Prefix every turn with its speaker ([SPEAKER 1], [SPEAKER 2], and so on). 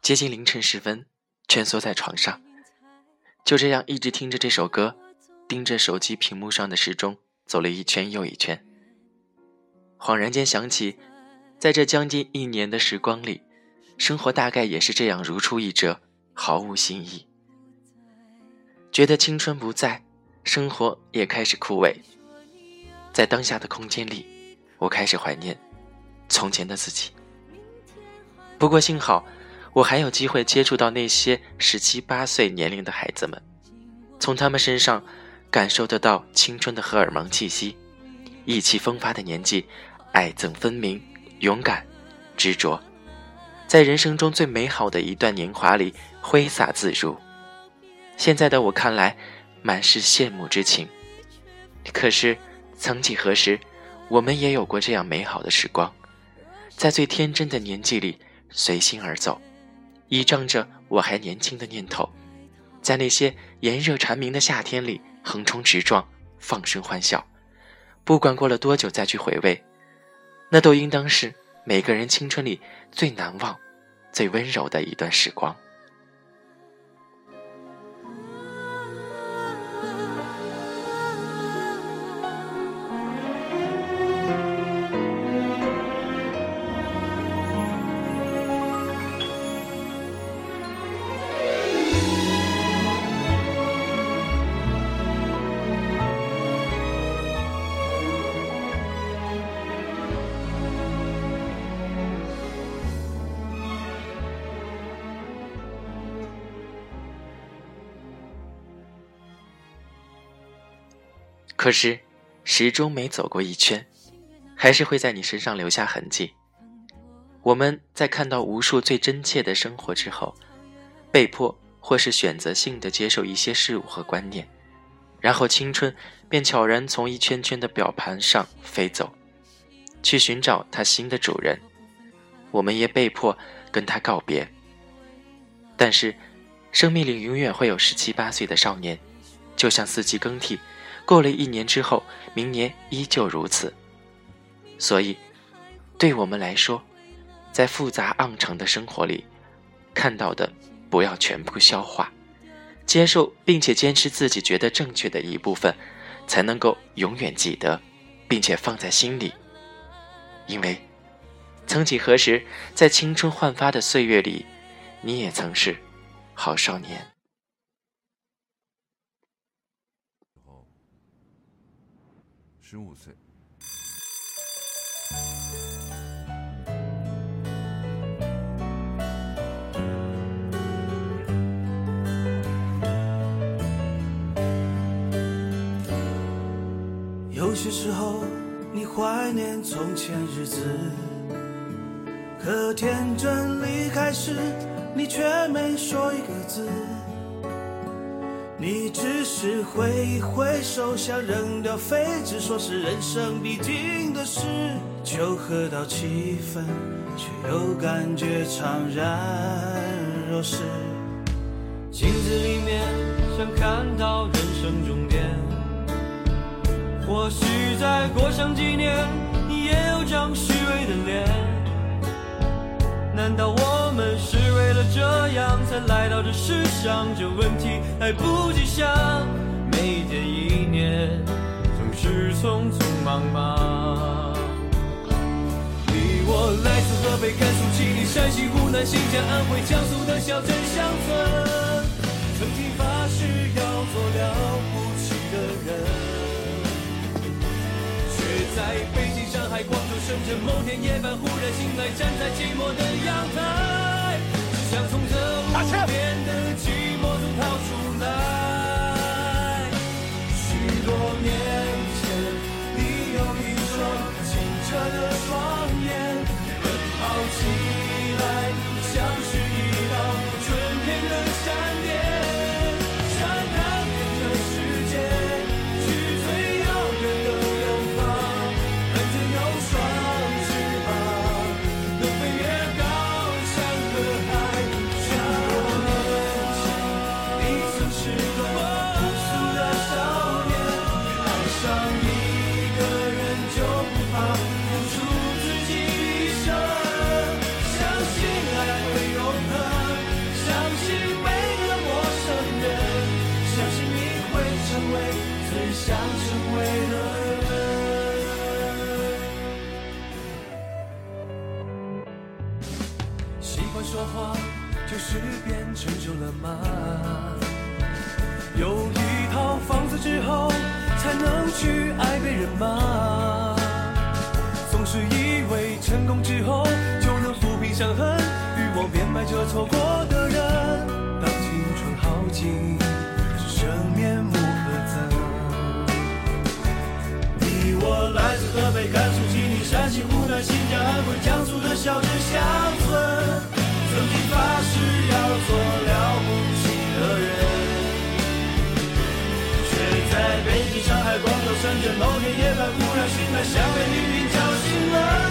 [SPEAKER 1] 接近凌晨时分，蜷缩在床上，就这样一直听着这首歌，盯着手机屏幕上的时钟，走了一圈又一圈。恍然间想起，在这将近一年的时光里，生活大概也是这样如出一辙，毫无新意。觉得青春不在，生活也开始枯萎。在当下的空间里，我开始怀念从前的自己。不过幸好。我还有机会接触到那些十七八岁年龄的孩子们，从他们身上感受得到青春的荷尔蒙气息，意气风发的年纪，爱憎分明，勇敢，执着，在人生中最美好的一段年华里挥洒自如。现在的我看来，满是羡慕之情。可是，曾几何时，我们也有过这样美好的时光，在最天真的年纪里随心而走。依仗着我还年轻的念头，在那些炎热蝉鸣的夏天里横冲直撞，放声欢笑。不管过了多久再去回味，那都应当是每个人青春里最难忘、最温柔的一段时光。可是，时钟每走过一圈，还是会在你身上留下痕迹。我们在看到无数最真切的生活之后，被迫或是选择性的接受一些事物和观念，然后青春便悄然从一圈圈的表盘上飞走，去寻找它新的主人。我们也被迫跟他告别。但是，生命里永远会有十七八岁的少年，就像四季更替。过了一年之后，明年依旧如此。所以，对我们来说，在复杂盎长的生活里，看到的不要全部消化，接受并且坚持自己觉得正确的一部分，才能够永远记得，并且放在心里。因为，曾几何时，在青春焕发的岁月里，你也曾是好少年。十五岁。
[SPEAKER 2] 有些时候，你怀念从前日子，可天真离开时，你却没说一个字。你只是挥一挥手，想扔掉废纸，说是人生必经的事。酒喝到七分，却又感觉怅然若失。镜子里面想看到人生终点，或许再过上几年，你也有张虚伪的脸。难道我来到这世上？这问题来不及想，每天一年总是匆匆忙忙。你我来自河北、甘肃、吉林、山西、湖南、新疆、安徽、江苏的小镇乡村，曾经发誓要做了不起的人，却在北京、上海、广州。深圳某天夜半忽然醒来，站在寂寞的阳台，只想从这无边的寂寞中逃出来。许多年前，你有一双清澈的双眼，奔跑为最想成为的人。喜欢说话就是变成熟了吗？有一套房子之后才能去爱别人吗？总是以为成功之后就能抚平伤痕，欲望变卖着错过的。趁着某天夜晚忽然醒来，想被黎明叫醒了。